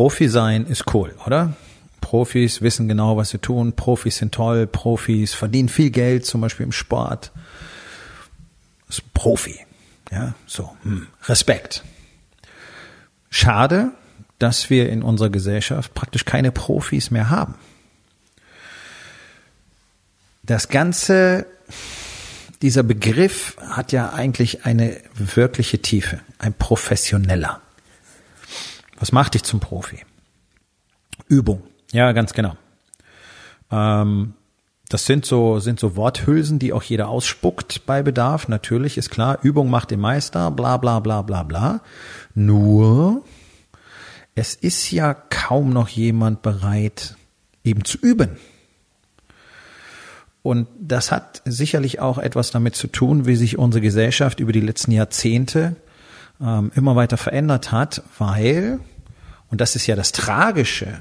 Profi sein ist cool, oder? Profis wissen genau, was sie tun. Profis sind toll. Profis verdienen viel Geld, zum Beispiel im Sport. Das ist Profi. Ja, so. Hm. Respekt. Schade, dass wir in unserer Gesellschaft praktisch keine Profis mehr haben. Das ganze, dieser Begriff hat ja eigentlich eine wirkliche Tiefe. Ein professioneller. Was macht dich zum Profi? Übung. Ja, ganz genau. Ähm, das sind so, sind so Worthülsen, die auch jeder ausspuckt bei Bedarf. Natürlich ist klar, Übung macht den Meister, bla, bla, bla, bla, bla. Nur, es ist ja kaum noch jemand bereit, eben zu üben. Und das hat sicherlich auch etwas damit zu tun, wie sich unsere Gesellschaft über die letzten Jahrzehnte ähm, immer weiter verändert hat, weil und das ist ja das Tragische,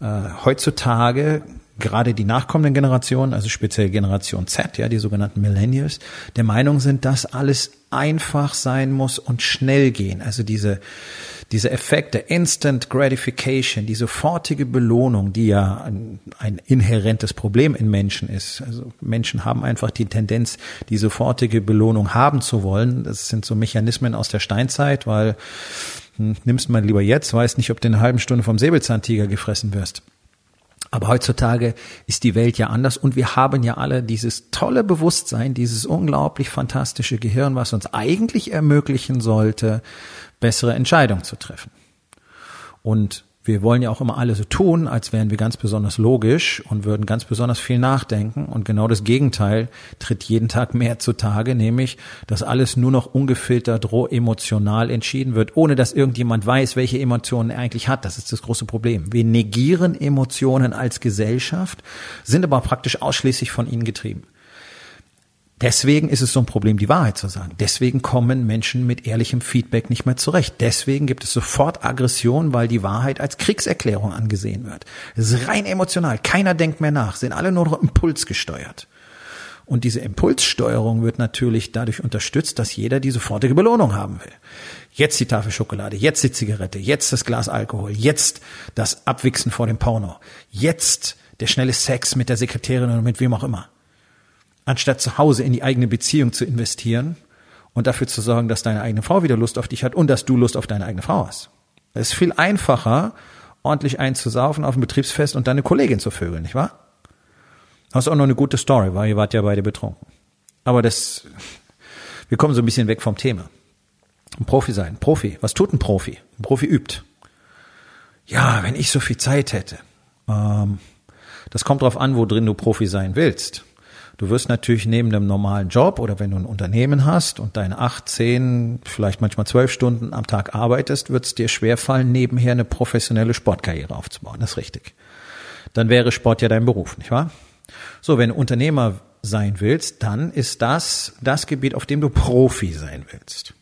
äh, heutzutage gerade die nachkommenden Generationen, also speziell Generation Z, ja, die sogenannten Millennials, der Meinung sind, dass alles einfach sein muss und schnell gehen. Also diese, diese Effekte, Instant Gratification, die sofortige Belohnung, die ja ein, ein inhärentes Problem in Menschen ist. Also Menschen haben einfach die Tendenz, die sofortige Belohnung haben zu wollen. Das sind so Mechanismen aus der Steinzeit, weil hm, nimmst mal lieber jetzt, weißt nicht, ob du in einer halben Stunde vom Säbelzahntiger gefressen wirst. Aber heutzutage ist die Welt ja anders und wir haben ja alle dieses tolle Bewusstsein, dieses unglaublich fantastische Gehirn, was uns eigentlich ermöglichen sollte, bessere Entscheidungen zu treffen. Und wir wollen ja auch immer alle so tun, als wären wir ganz besonders logisch und würden ganz besonders viel nachdenken. Und genau das Gegenteil tritt jeden Tag mehr zutage, nämlich, dass alles nur noch ungefiltert, roh emotional entschieden wird, ohne dass irgendjemand weiß, welche Emotionen er eigentlich hat. Das ist das große Problem. Wir negieren Emotionen als Gesellschaft, sind aber praktisch ausschließlich von ihnen getrieben. Deswegen ist es so ein Problem, die Wahrheit zu sagen. Deswegen kommen Menschen mit ehrlichem Feedback nicht mehr zurecht. Deswegen gibt es sofort Aggression, weil die Wahrheit als Kriegserklärung angesehen wird. Es ist rein emotional. Keiner denkt mehr nach. Sind alle nur noch impulsgesteuert. Und diese Impulssteuerung wird natürlich dadurch unterstützt, dass jeder die sofortige Belohnung haben will. Jetzt die Tafel Schokolade, jetzt die Zigarette, jetzt das Glas Alkohol, jetzt das Abwichsen vor dem Porno, jetzt der schnelle Sex mit der Sekretärin oder mit wem auch immer anstatt zu Hause in die eigene Beziehung zu investieren und dafür zu sorgen, dass deine eigene Frau wieder Lust auf dich hat und dass du Lust auf deine eigene Frau hast. Es ist viel einfacher, ordentlich einzusaufen auf dem Betriebsfest und deine Kollegin zu vögeln, nicht wahr? Das ist auch noch eine gute Story, weil ihr wart ja beide betrunken. Aber das, wir kommen so ein bisschen weg vom Thema. Ein Profi sein. Profi. Was tut ein Profi? Ein Profi übt. Ja, wenn ich so viel Zeit hätte. Ähm, das kommt drauf an, wo drin du Profi sein willst. Du wirst natürlich neben dem normalen Job oder wenn du ein Unternehmen hast und deine acht, zehn, vielleicht manchmal zwölf Stunden am Tag arbeitest, wird es dir schwerfallen, nebenher eine professionelle Sportkarriere aufzubauen. Das ist richtig. Dann wäre Sport ja dein Beruf, nicht wahr? So, wenn du Unternehmer sein willst, dann ist das das Gebiet, auf dem du Profi sein willst.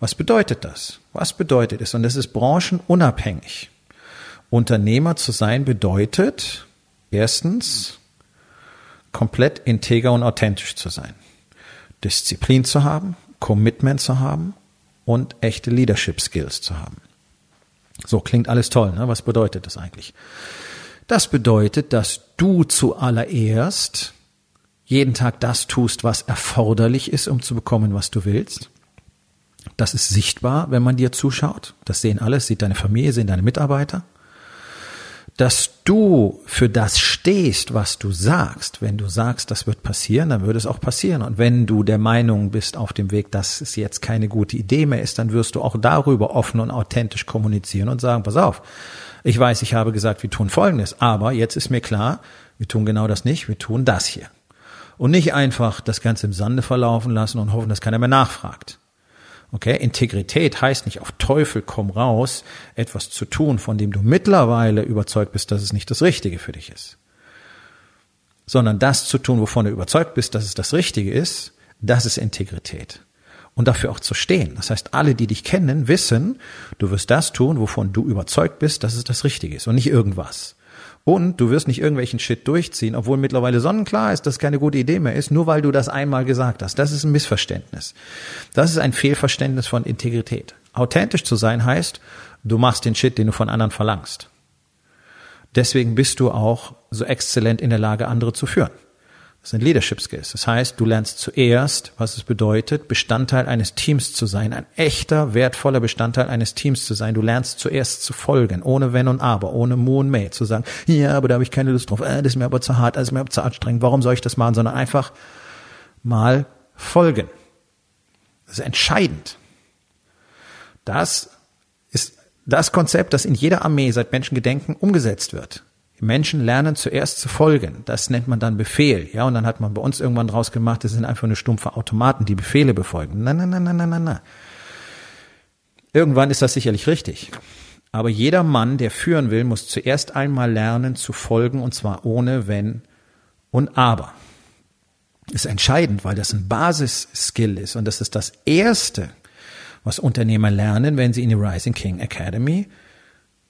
Was bedeutet das? Was bedeutet es? Und das ist branchenunabhängig. Unternehmer zu sein bedeutet erstens komplett integer und authentisch zu sein. Disziplin zu haben, Commitment zu haben und echte Leadership Skills zu haben. So klingt alles toll. Ne? Was bedeutet das eigentlich? Das bedeutet, dass du zuallererst jeden Tag das tust, was erforderlich ist, um zu bekommen, was du willst. Das ist sichtbar, wenn man dir zuschaut. Das sehen alle, sieht deine Familie, sehen deine Mitarbeiter dass du für das stehst, was du sagst. Wenn du sagst, das wird passieren, dann wird es auch passieren. Und wenn du der Meinung bist auf dem Weg, dass es jetzt keine gute Idee mehr ist, dann wirst du auch darüber offen und authentisch kommunizieren und sagen, pass auf, ich weiß, ich habe gesagt, wir tun Folgendes, aber jetzt ist mir klar, wir tun genau das nicht, wir tun das hier. Und nicht einfach das Ganze im Sande verlaufen lassen und hoffen, dass keiner mehr nachfragt. Okay, Integrität heißt nicht auf Teufel komm raus, etwas zu tun, von dem du mittlerweile überzeugt bist, dass es nicht das Richtige für dich ist. Sondern das zu tun, wovon du überzeugt bist, dass es das Richtige ist, das ist Integrität. Und dafür auch zu stehen. Das heißt, alle, die dich kennen, wissen, du wirst das tun, wovon du überzeugt bist, dass es das Richtige ist und nicht irgendwas. Und du wirst nicht irgendwelchen Shit durchziehen, obwohl mittlerweile sonnenklar ist, dass es keine gute Idee mehr ist, nur weil du das einmal gesagt hast. Das ist ein Missverständnis. Das ist ein Fehlverständnis von Integrität. Authentisch zu sein heißt, du machst den Shit, den du von anderen verlangst. Deswegen bist du auch so exzellent in der Lage, andere zu führen. Das sind Leadership Skills. Das heißt, du lernst zuerst, was es bedeutet, Bestandteil eines Teams zu sein, ein echter, wertvoller Bestandteil eines Teams zu sein. Du lernst zuerst zu folgen, ohne Wenn und Aber, ohne Mu und Mäh, zu sagen, ja, aber da habe ich keine Lust drauf, äh, das ist mir aber zu hart, das ist mir aber zu anstrengend, warum soll ich das machen, sondern einfach mal folgen. Das ist entscheidend. Das ist das Konzept, das in jeder Armee seit Menschengedenken umgesetzt wird. Menschen lernen zuerst zu folgen. Das nennt man dann Befehl. Ja, und dann hat man bei uns irgendwann draus gemacht, das sind einfach nur stumpfe Automaten, die Befehle befolgen. Nein, nein, nein, nein, nein, nein, nein. Irgendwann ist das sicherlich richtig. Aber jeder Mann, der führen will, muss zuerst einmal lernen zu folgen und zwar ohne Wenn und Aber. Ist entscheidend, weil das ein Basisskill ist und das ist das Erste, was Unternehmer lernen, wenn sie in die Rising King Academy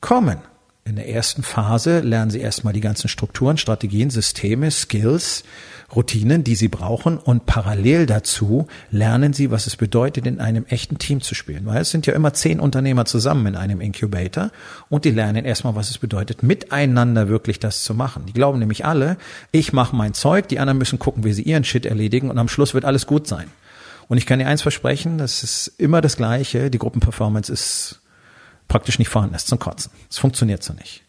kommen. In der ersten Phase lernen Sie erstmal die ganzen Strukturen, Strategien, Systeme, Skills, Routinen, die Sie brauchen und parallel dazu lernen Sie, was es bedeutet, in einem echten Team zu spielen. Weil es sind ja immer zehn Unternehmer zusammen in einem Incubator und die lernen erstmal, was es bedeutet, miteinander wirklich das zu machen. Die glauben nämlich alle, ich mache mein Zeug, die anderen müssen gucken, wie sie ihren Shit erledigen und am Schluss wird alles gut sein. Und ich kann dir eins versprechen, das ist immer das Gleiche, die Gruppenperformance ist praktisch nicht vorhanden ist zum Kotzen. Es funktioniert so nicht.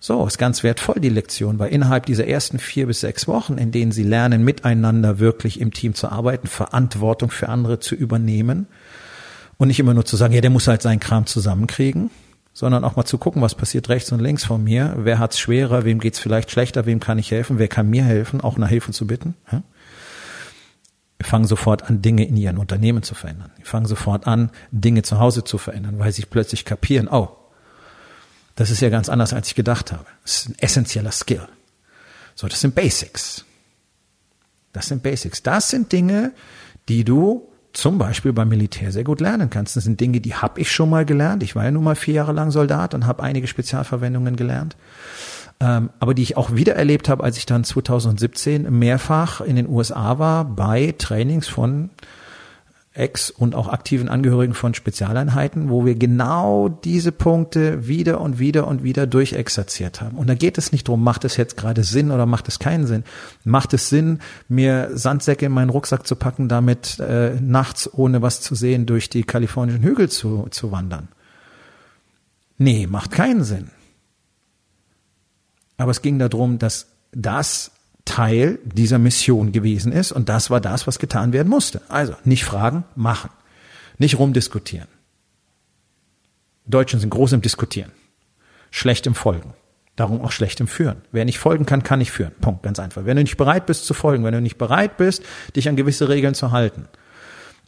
So, ist ganz wertvoll die Lektion, weil innerhalb dieser ersten vier bis sechs Wochen, in denen sie lernen, miteinander wirklich im Team zu arbeiten, Verantwortung für andere zu übernehmen und nicht immer nur zu sagen, ja, der muss halt seinen Kram zusammenkriegen, sondern auch mal zu gucken, was passiert rechts und links von mir, wer hat's schwerer, wem geht's vielleicht schlechter, wem kann ich helfen, wer kann mir helfen, auch nach Hilfe zu bitten. Fangen sofort an, Dinge in ihren Unternehmen zu verändern. Wir fangen sofort an, Dinge zu Hause zu verändern, weil sie plötzlich kapieren, oh, das ist ja ganz anders, als ich gedacht habe. Das ist ein essentieller Skill. So, das sind Basics. Das sind Basics. Das sind Dinge, die du zum Beispiel beim Militär sehr gut lernen kannst. Das sind Dinge, die habe ich schon mal gelernt. Ich war ja nun mal vier Jahre lang Soldat und habe einige Spezialverwendungen gelernt ähm, aber die ich auch wieder erlebt habe, als ich dann 2017 mehrfach in den USA war bei Trainings von Ex- und auch aktiven Angehörigen von Spezialeinheiten, wo wir genau diese Punkte wieder und wieder und wieder durchexerziert haben. Und da geht es nicht drum, macht es jetzt gerade Sinn oder macht es keinen Sinn? Macht es Sinn, mir Sandsäcke in meinen Rucksack zu packen, damit äh, nachts ohne was zu sehen durch die kalifornischen Hügel zu, zu wandern? Nee, macht keinen Sinn. Aber es ging darum, dass das Teil dieser Mission gewesen ist und das war das, was getan werden musste. Also nicht fragen, machen. Nicht rumdiskutieren. Deutschen sind groß im Diskutieren. Schlecht im Folgen. Darum auch schlecht im Führen. Wer nicht folgen kann, kann nicht führen. Punkt, ganz einfach. Wenn du nicht bereit bist zu folgen, wenn du nicht bereit bist, dich an gewisse Regeln zu halten.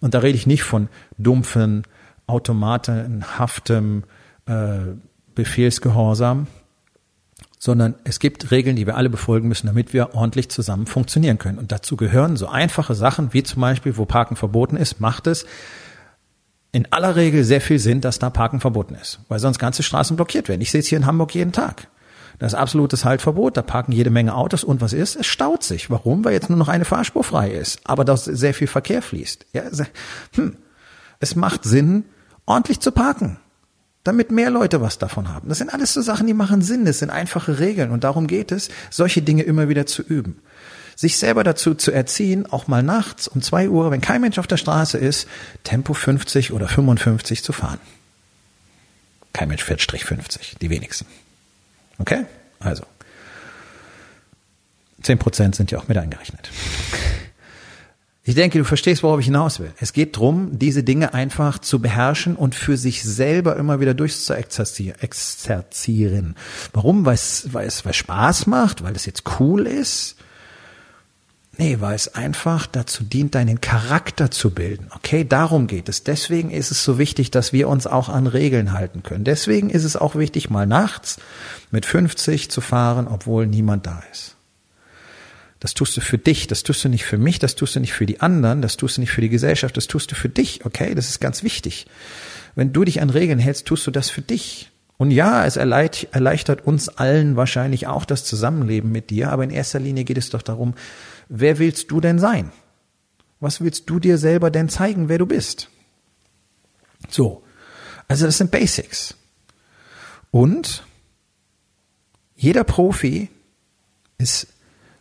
Und da rede ich nicht von dumpfen, automatenhaftem äh, Befehlsgehorsam, sondern es gibt Regeln, die wir alle befolgen müssen, damit wir ordentlich zusammen funktionieren können. Und dazu gehören so einfache Sachen wie zum Beispiel, wo Parken verboten ist, macht es in aller Regel sehr viel Sinn, dass da Parken verboten ist, weil sonst ganze Straßen blockiert werden. Ich sehe es hier in Hamburg jeden Tag. Das ist absolutes Haltverbot, da parken jede Menge Autos und was ist? Es staut sich. Warum? Weil jetzt nur noch eine Fahrspur frei ist, aber da sehr viel Verkehr fließt. Ja, hm. Es macht Sinn, ordentlich zu parken damit mehr Leute was davon haben. Das sind alles so Sachen, die machen Sinn, das sind einfache Regeln und darum geht es, solche Dinge immer wieder zu üben. Sich selber dazu zu erziehen, auch mal nachts um zwei Uhr, wenn kein Mensch auf der Straße ist, Tempo 50 oder 55 zu fahren. Kein Mensch fährt Strich 50, die wenigsten. Okay? Also. 10% sind ja auch mit eingerechnet. Ich denke, du verstehst, worauf ich hinaus will. Es geht drum, diese Dinge einfach zu beherrschen und für sich selber immer wieder durchzuexerzieren. Warum? Weil es, weil es weil Spaß macht, weil es jetzt cool ist? Nee, weil es einfach dazu dient, deinen Charakter zu bilden. Okay, darum geht es. Deswegen ist es so wichtig, dass wir uns auch an Regeln halten können. Deswegen ist es auch wichtig, mal nachts mit 50 zu fahren, obwohl niemand da ist. Das tust du für dich, das tust du nicht für mich, das tust du nicht für die anderen, das tust du nicht für die Gesellschaft, das tust du für dich, okay? Das ist ganz wichtig. Wenn du dich an Regeln hältst, tust du das für dich. Und ja, es erleichtert uns allen wahrscheinlich auch das Zusammenleben mit dir, aber in erster Linie geht es doch darum, wer willst du denn sein? Was willst du dir selber denn zeigen, wer du bist? So. Also das sind Basics. Und jeder Profi ist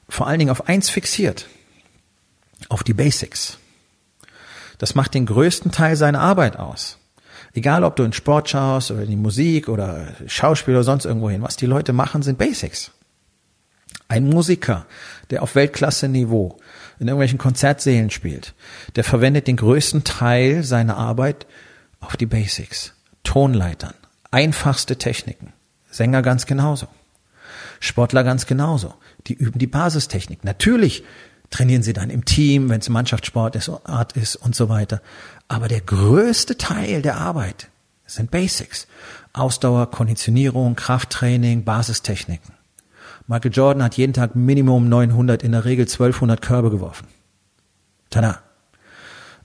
vor allen Dingen auf eins fixiert. Auf die Basics. Das macht den größten Teil seiner Arbeit aus. Egal, ob du in Sport schaust oder in die Musik oder Schauspiel oder sonst irgendwo hin. Was die Leute machen, sind Basics. Ein Musiker, der auf Weltklasse-Niveau in irgendwelchen Konzertsälen spielt, der verwendet den größten Teil seiner Arbeit auf die Basics. Tonleitern, einfachste Techniken. Sänger ganz genauso. Sportler ganz genauso. Die üben die Basistechnik. Natürlich trainieren sie dann im Team, wenn es Mannschaftssport ist, ist und so weiter. Aber der größte Teil der Arbeit sind Basics. Ausdauer, Konditionierung, Krafttraining, Basistechniken. Michael Jordan hat jeden Tag Minimum 900, in der Regel 1200 Körbe geworfen. Tada.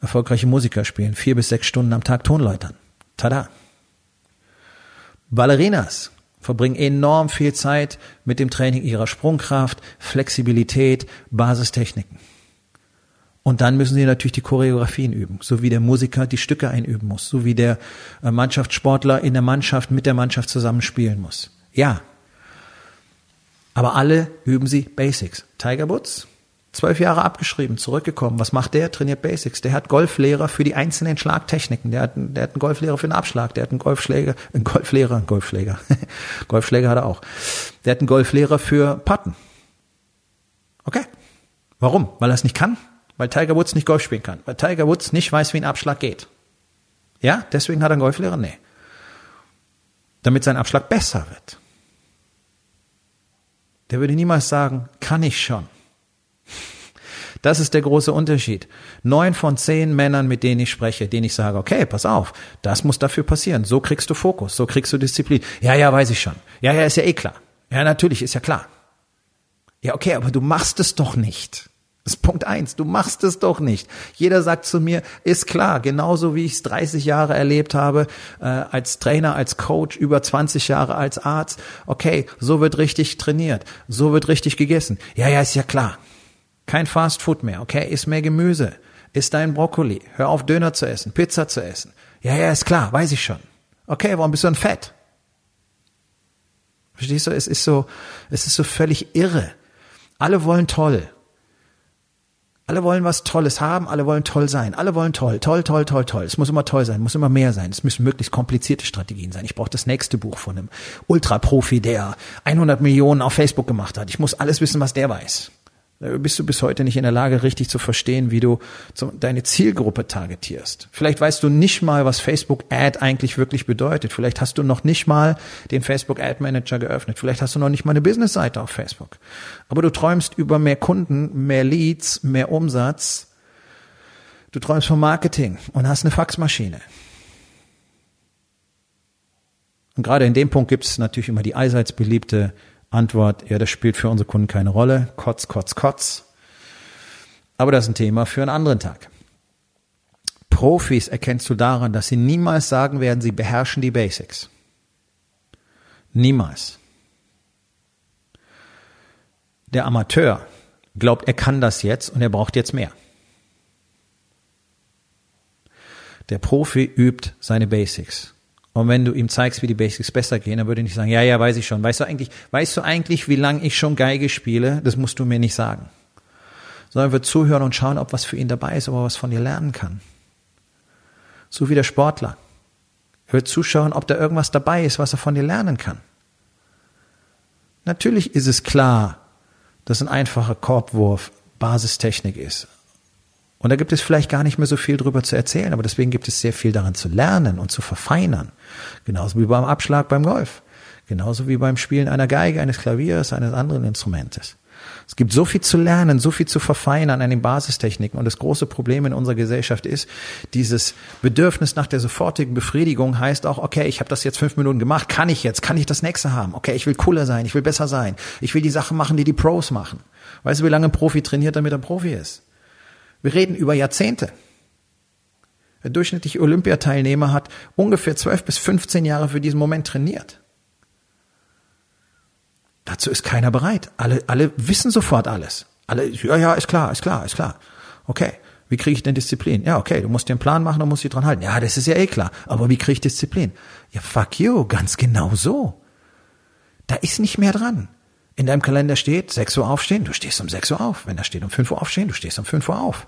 Erfolgreiche Musiker spielen vier bis sechs Stunden am Tag Tonleutern. Tada. Ballerinas verbringen enorm viel Zeit mit dem Training ihrer Sprungkraft, Flexibilität, Basistechniken. Und dann müssen sie natürlich die Choreografien üben, so wie der Musiker die Stücke einüben muss, so wie der äh, Mannschaftssportler in der Mannschaft mit der Mannschaft zusammenspielen muss. Ja. Aber alle üben sie Basics. Tiger Woods, zwölf Jahre abgeschrieben, zurückgekommen. Was macht der? Trainiert Basics. Der hat Golflehrer für die einzelnen Schlagtechniken. Der hat, der hat einen Golflehrer für den Abschlag. Der hat einen Golfschläger, einen Golflehrer, einen Golfschläger. Golfschläger hat er auch. Der hat einen Golflehrer für Putten. Okay. Warum? Weil er es nicht kann? Weil Tiger Woods nicht Golf spielen kann. Weil Tiger Woods nicht weiß, wie ein Abschlag geht. Ja, deswegen hat er einen Golflehrer? Nee. Damit sein Abschlag besser wird. Der würde niemals sagen, kann ich schon. Das ist der große Unterschied. Neun von zehn Männern, mit denen ich spreche, denen ich sage, okay, pass auf, das muss dafür passieren. So kriegst du Fokus, so kriegst du Disziplin. Ja, ja, weiß ich schon. Ja, ja, ist ja eh klar. Ja, natürlich, ist ja klar. Ja, okay, aber du machst es doch nicht. Das ist Punkt eins. Du machst es doch nicht. Jeder sagt zu mir, ist klar, genauso wie ich es 30 Jahre erlebt habe, äh, als Trainer, als Coach, über 20 Jahre als Arzt. Okay, so wird richtig trainiert, so wird richtig gegessen. Ja, ja, ist ja klar. Kein Fast Food mehr, okay? Iss mehr Gemüse. Iss dein Brokkoli. Hör auf, Döner zu essen, Pizza zu essen. Ja, ja, ist klar, weiß ich schon. Okay, warum bist du denn fett? Verstehst du? Es ist so, es ist so völlig irre. Alle wollen toll. Alle wollen was Tolles haben, alle wollen toll sein, alle wollen toll, toll, toll, toll, toll. Es muss immer toll sein, muss immer mehr sein. Es müssen möglichst komplizierte Strategien sein. Ich brauche das nächste Buch von einem Ultraprofi, der 100 Millionen auf Facebook gemacht hat. Ich muss alles wissen, was der weiß bist du bis heute nicht in der Lage, richtig zu verstehen, wie du deine Zielgruppe targetierst. Vielleicht weißt du nicht mal, was Facebook Ad eigentlich wirklich bedeutet. Vielleicht hast du noch nicht mal den Facebook Ad Manager geöffnet. Vielleicht hast du noch nicht mal eine Businessseite auf Facebook. Aber du träumst über mehr Kunden, mehr Leads, mehr Umsatz. Du träumst vom Marketing und hast eine Faxmaschine. Und gerade in dem Punkt gibt es natürlich immer die allseits beliebte Antwort, ja, das spielt für unsere Kunden keine Rolle. Kotz, kotz, kotz. Aber das ist ein Thema für einen anderen Tag. Profis erkennst du daran, dass sie niemals sagen werden, sie beherrschen die Basics. Niemals. Der Amateur glaubt, er kann das jetzt und er braucht jetzt mehr. Der Profi übt seine Basics. Und wenn du ihm zeigst, wie die Basics besser gehen, dann würde er nicht sagen, ja, ja, weiß ich schon. Weißt du eigentlich, weißt du eigentlich, wie lange ich schon Geige spiele? Das musst du mir nicht sagen. Sondern wird zuhören und schauen, ob was für ihn dabei ist, ob er was von dir lernen kann. So wie der Sportler. Er wird zuschauen, ob da irgendwas dabei ist, was er von dir lernen kann. Natürlich ist es klar, dass ein einfacher Korbwurf Basistechnik ist. Und da gibt es vielleicht gar nicht mehr so viel drüber zu erzählen, aber deswegen gibt es sehr viel daran zu lernen und zu verfeinern. Genauso wie beim Abschlag beim Golf. Genauso wie beim Spielen einer Geige, eines Klaviers, eines anderen Instrumentes. Es gibt so viel zu lernen, so viel zu verfeinern an den Basistechniken. Und das große Problem in unserer Gesellschaft ist, dieses Bedürfnis nach der sofortigen Befriedigung heißt auch, okay, ich habe das jetzt fünf Minuten gemacht, kann ich jetzt, kann ich das nächste haben? Okay, ich will cooler sein, ich will besser sein, ich will die Sachen machen, die die Pros machen. Weißt du, wie lange ein Profi trainiert, damit er Profi ist? Wir reden über Jahrzehnte. Der durchschnittliche Olympiateilnehmer hat ungefähr zwölf bis 15 Jahre für diesen Moment trainiert. Dazu ist keiner bereit. Alle, alle wissen sofort alles. Alle, ja, ja, ist klar, ist klar, ist klar. Okay. Wie kriege ich denn Disziplin? Ja, okay, du musst dir einen Plan machen und musst dich dran halten. Ja, das ist ja eh klar. Aber wie kriege ich Disziplin? Ja, fuck you, ganz genau so. Da ist nicht mehr dran. In deinem Kalender steht 6 Uhr aufstehen, du stehst um 6 Uhr auf. Wenn da steht um 5 Uhr aufstehen, du stehst um 5 Uhr auf.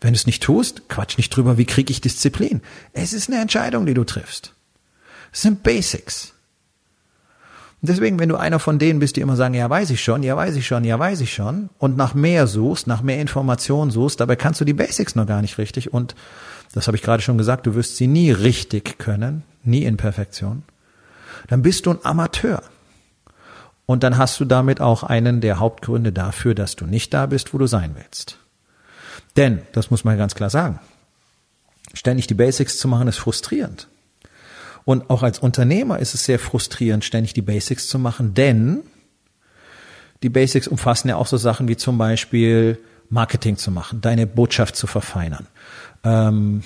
Wenn du es nicht tust, quatsch nicht drüber, wie kriege ich Disziplin. Es ist eine Entscheidung, die du triffst. Es sind Basics. Deswegen, wenn du einer von denen bist, die immer sagen, ja, weiß ich schon, ja, weiß ich schon, ja, weiß ich schon, und nach mehr suchst, nach mehr Informationen suchst, dabei kannst du die Basics noch gar nicht richtig und das habe ich gerade schon gesagt, du wirst sie nie richtig können, nie in Perfektion, dann bist du ein Amateur. Und dann hast du damit auch einen der Hauptgründe dafür, dass du nicht da bist, wo du sein willst. Denn, das muss man ganz klar sagen, ständig die Basics zu machen, ist frustrierend. Und auch als Unternehmer ist es sehr frustrierend, ständig die Basics zu machen, denn die Basics umfassen ja auch so Sachen wie zum Beispiel Marketing zu machen, deine Botschaft zu verfeinern, ähm,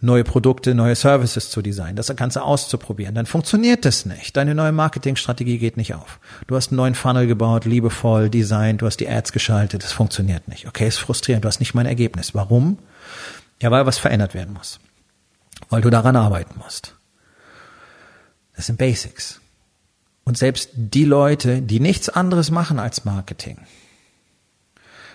neue Produkte, neue Services zu designen, das Ganze auszuprobieren. Dann funktioniert das nicht. Deine neue Marketingstrategie geht nicht auf. Du hast einen neuen Funnel gebaut, liebevoll designt, du hast die Ads geschaltet, das funktioniert nicht. Okay, ist frustrierend, du hast nicht mein Ergebnis. Warum? Ja, weil was verändert werden muss weil du daran arbeiten musst. Das sind Basics. Und selbst die Leute, die nichts anderes machen als Marketing,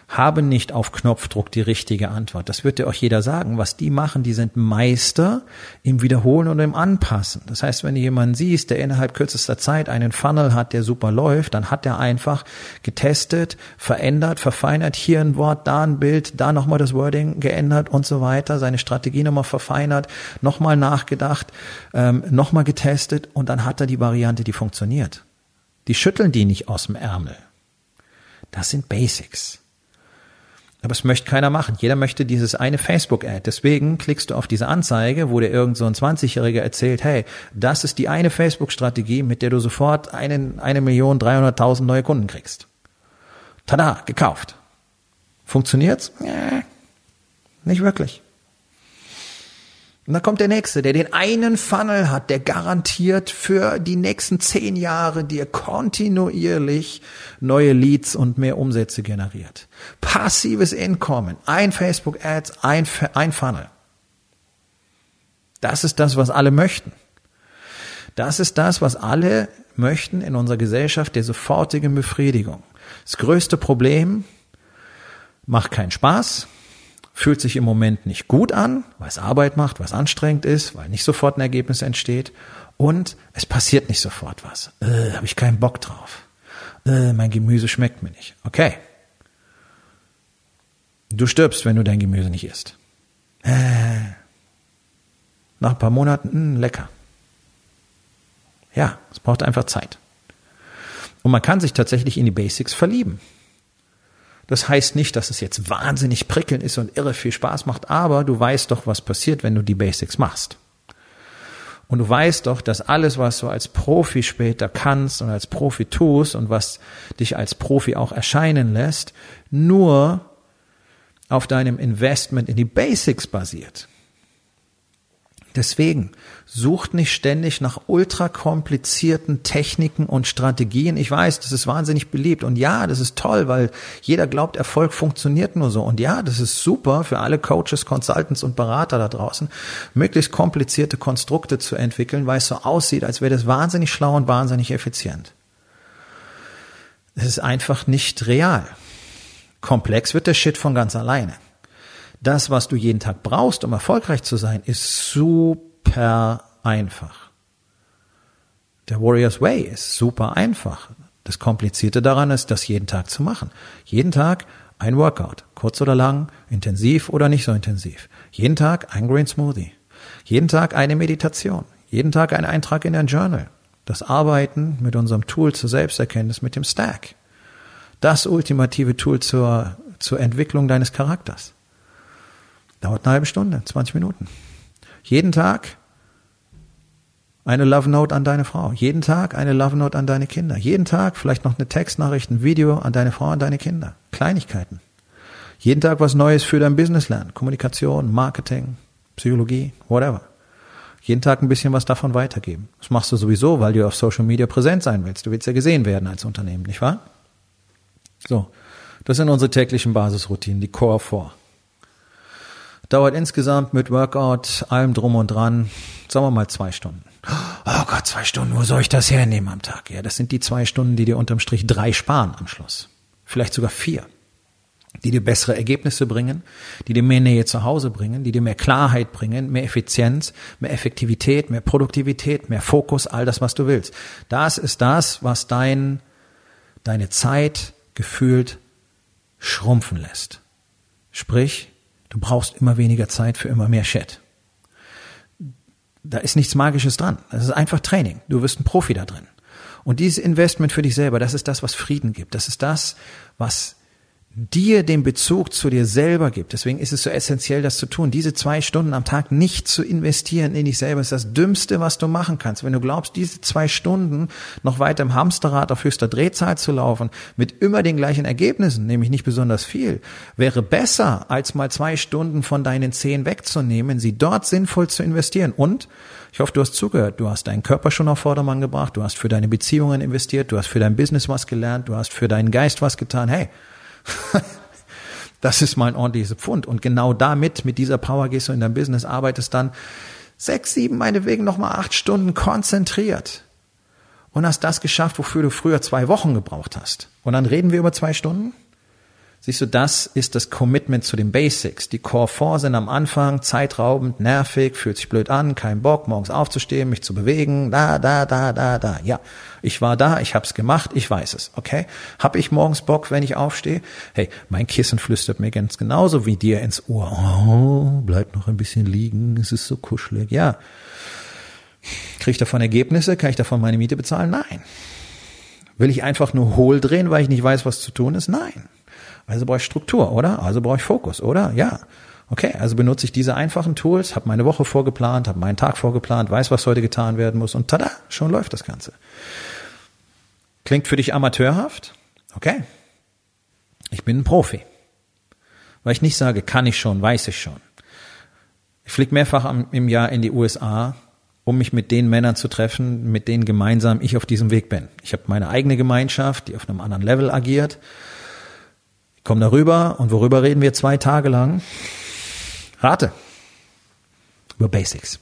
haben nicht auf Knopfdruck die richtige Antwort. Das wird dir auch jeder sagen. Was die machen, die sind Meister im Wiederholen und im Anpassen. Das heißt, wenn du jemanden siehst, der innerhalb kürzester Zeit einen Funnel hat, der super läuft, dann hat er einfach getestet, verändert, verfeinert, hier ein Wort, da ein Bild, da nochmal das Wording geändert und so weiter, seine Strategie nochmal verfeinert, nochmal nachgedacht, ähm, nochmal getestet und dann hat er die Variante, die funktioniert. Die schütteln die nicht aus dem Ärmel. Das sind Basics. Aber es möchte keiner machen. Jeder möchte dieses eine Facebook-Ad. Deswegen klickst du auf diese Anzeige, wo dir irgend so ein 20-Jähriger erzählt, hey, das ist die eine Facebook-Strategie, mit der du sofort einen, eine Million, dreihunderttausend neue Kunden kriegst. Tada, gekauft. Funktioniert's? Ja, nicht wirklich. Und dann kommt der nächste, der den einen Funnel hat, der garantiert für die nächsten zehn Jahre dir kontinuierlich neue Leads und mehr Umsätze generiert. Passives Einkommen, ein Facebook Ads, ein, ein Funnel. Das ist das, was alle möchten. Das ist das, was alle möchten in unserer Gesellschaft der sofortigen Befriedigung. Das größte Problem macht keinen Spaß, fühlt sich im Moment nicht gut an, weil es Arbeit macht, weil es anstrengend ist, weil nicht sofort ein Ergebnis entsteht und es passiert nicht sofort was. Äh, Habe ich keinen Bock drauf. Äh, mein Gemüse schmeckt mir nicht. Okay. Du stirbst, wenn du dein Gemüse nicht isst. Äh, nach ein paar Monaten, mh, hm, lecker. Ja, es braucht einfach Zeit. Und man kann sich tatsächlich in die Basics verlieben. Das heißt nicht, dass es jetzt wahnsinnig prickelnd ist und irre viel Spaß macht, aber du weißt doch, was passiert, wenn du die Basics machst. Und du weißt doch, dass alles, was du als Profi später kannst und als Profi tust und was dich als Profi auch erscheinen lässt, nur auf deinem Investment in die Basics basiert. Deswegen sucht nicht ständig nach ultra komplizierten Techniken und Strategien. Ich weiß, das ist wahnsinnig beliebt und ja, das ist toll, weil jeder glaubt, Erfolg funktioniert nur so. Und ja, das ist super für alle Coaches, Consultants und Berater da draußen, möglichst komplizierte Konstrukte zu entwickeln, weil es so aussieht, als wäre das wahnsinnig schlau und wahnsinnig effizient. Es ist einfach nicht real. Komplex wird der Shit von ganz alleine das, was du jeden Tag brauchst, um erfolgreich zu sein, ist super einfach. Der Warriors Way ist super einfach. Das Komplizierte daran ist, das jeden Tag zu machen. Jeden Tag ein Workout, kurz oder lang, intensiv oder nicht so intensiv. Jeden Tag ein Green Smoothie. Jeden Tag eine Meditation. Jeden Tag ein Eintrag in dein Journal. Das Arbeiten mit unserem Tool zur Selbsterkenntnis mit dem Stack. Das ultimative Tool zur, zur Entwicklung deines Charakters. Dauert eine halbe Stunde, 20 Minuten. Jeden Tag eine Love Note an deine Frau. Jeden Tag eine Love Note an deine Kinder. Jeden Tag vielleicht noch eine Textnachricht, ein Video an deine Frau, an deine Kinder. Kleinigkeiten. Jeden Tag was Neues für dein Business lernen. Kommunikation, Marketing, Psychologie, whatever. Jeden Tag ein bisschen was davon weitergeben. Das machst du sowieso, weil du auf Social Media präsent sein willst. Du willst ja gesehen werden als Unternehmen, nicht wahr? So. Das sind unsere täglichen Basisroutinen, die Core 4. Dauert insgesamt mit Workout, allem drum und dran, sagen wir mal zwei Stunden. Oh Gott, zwei Stunden, wo soll ich das hernehmen am Tag? Ja, das sind die zwei Stunden, die dir unterm Strich drei sparen am Schluss. Vielleicht sogar vier die dir bessere Ergebnisse bringen, die dir mehr Nähe zu Hause bringen, die dir mehr Klarheit bringen, mehr Effizienz, mehr Effektivität, mehr Produktivität, mehr Fokus, all das, was du willst. Das ist das, was dein, deine Zeit gefühlt schrumpfen lässt. Sprich, du brauchst immer weniger Zeit für immer mehr Chat. Da ist nichts Magisches dran. Das ist einfach Training. Du wirst ein Profi da drin. Und dieses Investment für dich selber, das ist das, was Frieden gibt. Das ist das, was dir den Bezug zu dir selber gibt. Deswegen ist es so essentiell, das zu tun. Diese zwei Stunden am Tag nicht zu investieren in dich selber ist das Dümmste, was du machen kannst. Wenn du glaubst, diese zwei Stunden noch weiter im Hamsterrad auf höchster Drehzahl zu laufen, mit immer den gleichen Ergebnissen, nämlich nicht besonders viel, wäre besser, als mal zwei Stunden von deinen zehn wegzunehmen, sie dort sinnvoll zu investieren. Und ich hoffe, du hast zugehört. Du hast deinen Körper schon auf Vordermann gebracht. Du hast für deine Beziehungen investiert. Du hast für dein Business was gelernt. Du hast für deinen Geist was getan. Hey, das ist mal ein ordentliches Pfund. Und genau damit, mit dieser Power gehst du in dein Business, arbeitest dann sechs, sieben, meinetwegen nochmal acht Stunden konzentriert. Und hast das geschafft, wofür du früher zwei Wochen gebraucht hast. Und dann reden wir über zwei Stunden? Siehst du, das ist das Commitment zu den Basics. Die Core 4 sind am Anfang zeitraubend, nervig, fühlt sich blöd an, kein Bock, morgens aufzustehen, mich zu bewegen, da, da, da, da, da. Ja, ich war da, ich hab's gemacht, ich weiß es, okay? Hab ich morgens Bock, wenn ich aufstehe? Hey, mein Kissen flüstert mir ganz genauso wie dir ins Ohr. Oh, bleib noch ein bisschen liegen, es ist so kuschelig. Ja. Kriege ich davon Ergebnisse? Kann ich davon meine Miete bezahlen? Nein. Will ich einfach nur hohl drehen, weil ich nicht weiß, was zu tun ist? Nein. Also brauche ich Struktur, oder? Also brauche ich Fokus, oder? Ja. Okay, also benutze ich diese einfachen Tools, habe meine Woche vorgeplant, habe meinen Tag vorgeplant, weiß, was heute getan werden muss und tada, schon läuft das Ganze. Klingt für dich amateurhaft? Okay. Ich bin ein Profi. Weil ich nicht sage, kann ich schon, weiß ich schon. Ich fliege mehrfach im Jahr in die USA, um mich mit den Männern zu treffen, mit denen gemeinsam ich auf diesem Weg bin. Ich habe meine eigene Gemeinschaft, die auf einem anderen Level agiert Komm darüber und worüber reden wir zwei Tage lang? Rate. Über Basics.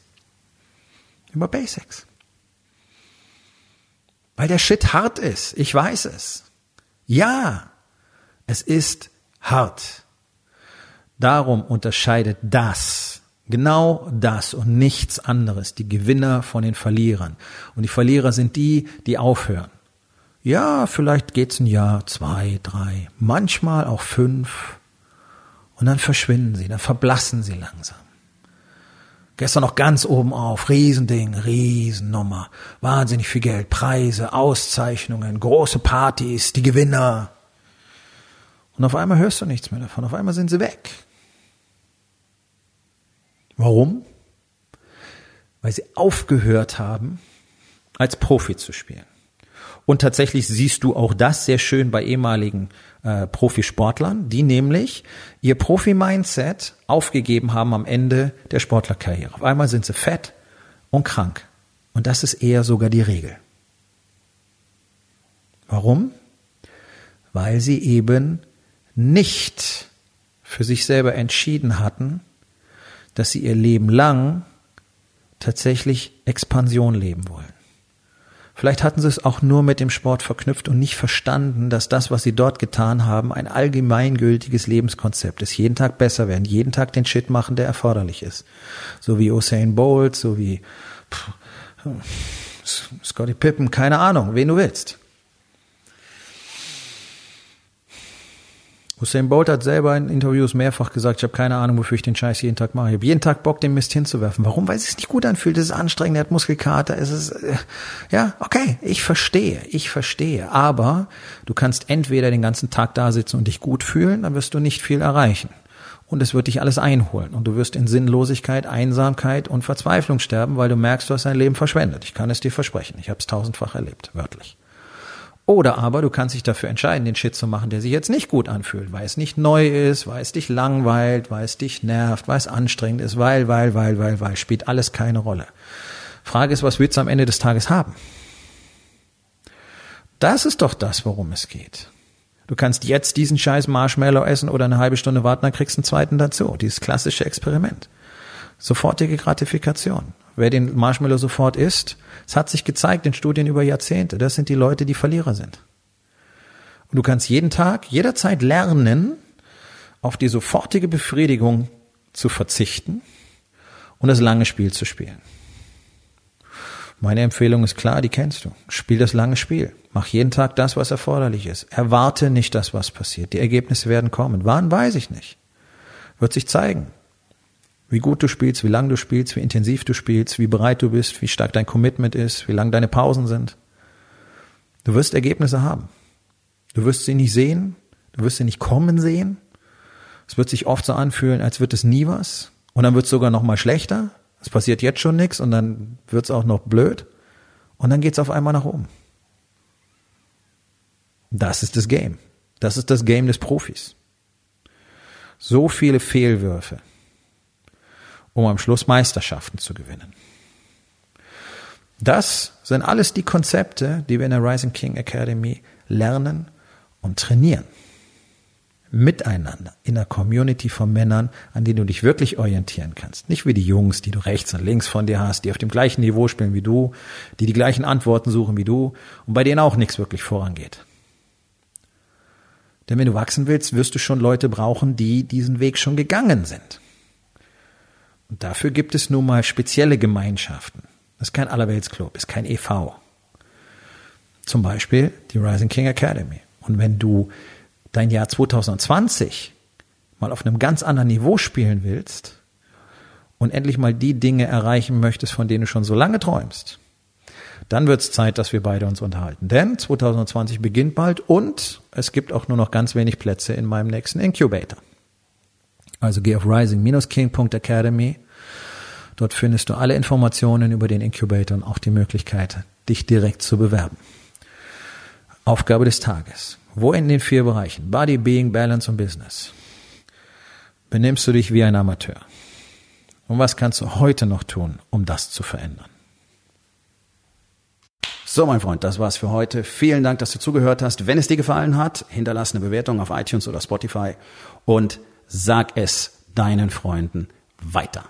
Über Basics. Weil der Shit hart ist. Ich weiß es. Ja, es ist hart. Darum unterscheidet das, genau das und nichts anderes, die Gewinner von den Verlierern. Und die Verlierer sind die, die aufhören. Ja, vielleicht geht's ein Jahr, zwei, drei, manchmal auch fünf. Und dann verschwinden sie, dann verblassen sie langsam. Gestern noch ganz oben auf, Riesending, Riesennummer, wahnsinnig viel Geld, Preise, Auszeichnungen, große Partys, die Gewinner. Und auf einmal hörst du nichts mehr davon, auf einmal sind sie weg. Warum? Weil sie aufgehört haben, als Profi zu spielen. Und tatsächlich siehst du auch das sehr schön bei ehemaligen äh, Profisportlern, die nämlich ihr Profi-Mindset aufgegeben haben am Ende der Sportlerkarriere. Auf einmal sind sie fett und krank. Und das ist eher sogar die Regel. Warum? Weil sie eben nicht für sich selber entschieden hatten, dass sie ihr Leben lang tatsächlich Expansion leben wollen. Vielleicht hatten sie es auch nur mit dem Sport verknüpft und nicht verstanden, dass das, was sie dort getan haben, ein allgemeingültiges Lebenskonzept ist. Jeden Tag besser werden, jeden Tag den Shit machen, der erforderlich ist. So wie Usain Bolt, so wie pff, Scotty Pippen, keine Ahnung, wen du willst. Hussein Bolt hat selber in Interviews mehrfach gesagt, ich habe keine Ahnung, wofür ich den Scheiß jeden Tag mache. Ich habe jeden Tag Bock, den Mist hinzuwerfen. Warum? Weil es sich nicht gut anfühlt. Es ist anstrengend, er hat Muskelkater. Es ist, äh, ja, okay, ich verstehe, ich verstehe. Aber du kannst entweder den ganzen Tag da sitzen und dich gut fühlen, dann wirst du nicht viel erreichen. Und es wird dich alles einholen. Und du wirst in Sinnlosigkeit, Einsamkeit und Verzweiflung sterben, weil du merkst, du hast dein Leben verschwendet. Ich kann es dir versprechen. Ich habe es tausendfach erlebt, wörtlich. Oder aber du kannst dich dafür entscheiden, den Shit zu machen, der sich jetzt nicht gut anfühlt, weil es nicht neu ist, weil es dich langweilt, weil es dich nervt, weil es anstrengend ist, weil, weil, weil, weil, weil, spielt alles keine Rolle. Frage ist, was willst du am Ende des Tages haben? Das ist doch das, worum es geht. Du kannst jetzt diesen scheiß Marshmallow essen oder eine halbe Stunde warten, dann kriegst du einen zweiten dazu. Dieses klassische Experiment. Sofortige Gratifikation. Wer den Marshmallow sofort isst, es hat sich gezeigt in Studien über Jahrzehnte, das sind die Leute, die Verlierer sind. Und du kannst jeden Tag, jederzeit lernen, auf die sofortige Befriedigung zu verzichten und das lange Spiel zu spielen. Meine Empfehlung ist klar, die kennst du. Spiel das lange Spiel. Mach jeden Tag das, was erforderlich ist. Erwarte nicht das, was passiert. Die Ergebnisse werden kommen. Wann, weiß ich nicht. Wird sich zeigen wie gut du spielst, wie lang du spielst, wie intensiv du spielst, wie bereit du bist, wie stark dein Commitment ist, wie lang deine Pausen sind. Du wirst Ergebnisse haben. Du wirst sie nicht sehen, du wirst sie nicht kommen sehen. Es wird sich oft so anfühlen, als wird es nie was. Und dann wird es sogar noch mal schlechter. Es passiert jetzt schon nichts und dann wird es auch noch blöd. Und dann geht es auf einmal nach oben. Das ist das Game. Das ist das Game des Profis. So viele Fehlwürfe um am Schluss Meisterschaften zu gewinnen. Das sind alles die Konzepte, die wir in der Rising King Academy lernen und trainieren. Miteinander in der Community von Männern, an denen du dich wirklich orientieren kannst. Nicht wie die Jungs, die du rechts und links von dir hast, die auf dem gleichen Niveau spielen wie du, die die gleichen Antworten suchen wie du und bei denen auch nichts wirklich vorangeht. Denn wenn du wachsen willst, wirst du schon Leute brauchen, die diesen Weg schon gegangen sind. Und dafür gibt es nun mal spezielle Gemeinschaften. Das ist kein Allerweltsclub, ist kein EV. Zum Beispiel die Rising King Academy. Und wenn du dein Jahr 2020 mal auf einem ganz anderen Niveau spielen willst und endlich mal die Dinge erreichen möchtest, von denen du schon so lange träumst, dann wird es Zeit, dass wir beide uns unterhalten. Denn 2020 beginnt bald und es gibt auch nur noch ganz wenig Plätze in meinem nächsten Incubator. Also geh auf rising-king.academy Dort findest du alle Informationen über den Incubator und auch die Möglichkeit, dich direkt zu bewerben. Aufgabe des Tages. Wo in den vier Bereichen Body, Being, Balance und Business benimmst du dich wie ein Amateur? Und was kannst du heute noch tun, um das zu verändern? So, mein Freund, das war's für heute. Vielen Dank, dass du zugehört hast. Wenn es dir gefallen hat, hinterlass eine Bewertung auf iTunes oder Spotify und sag es deinen Freunden weiter.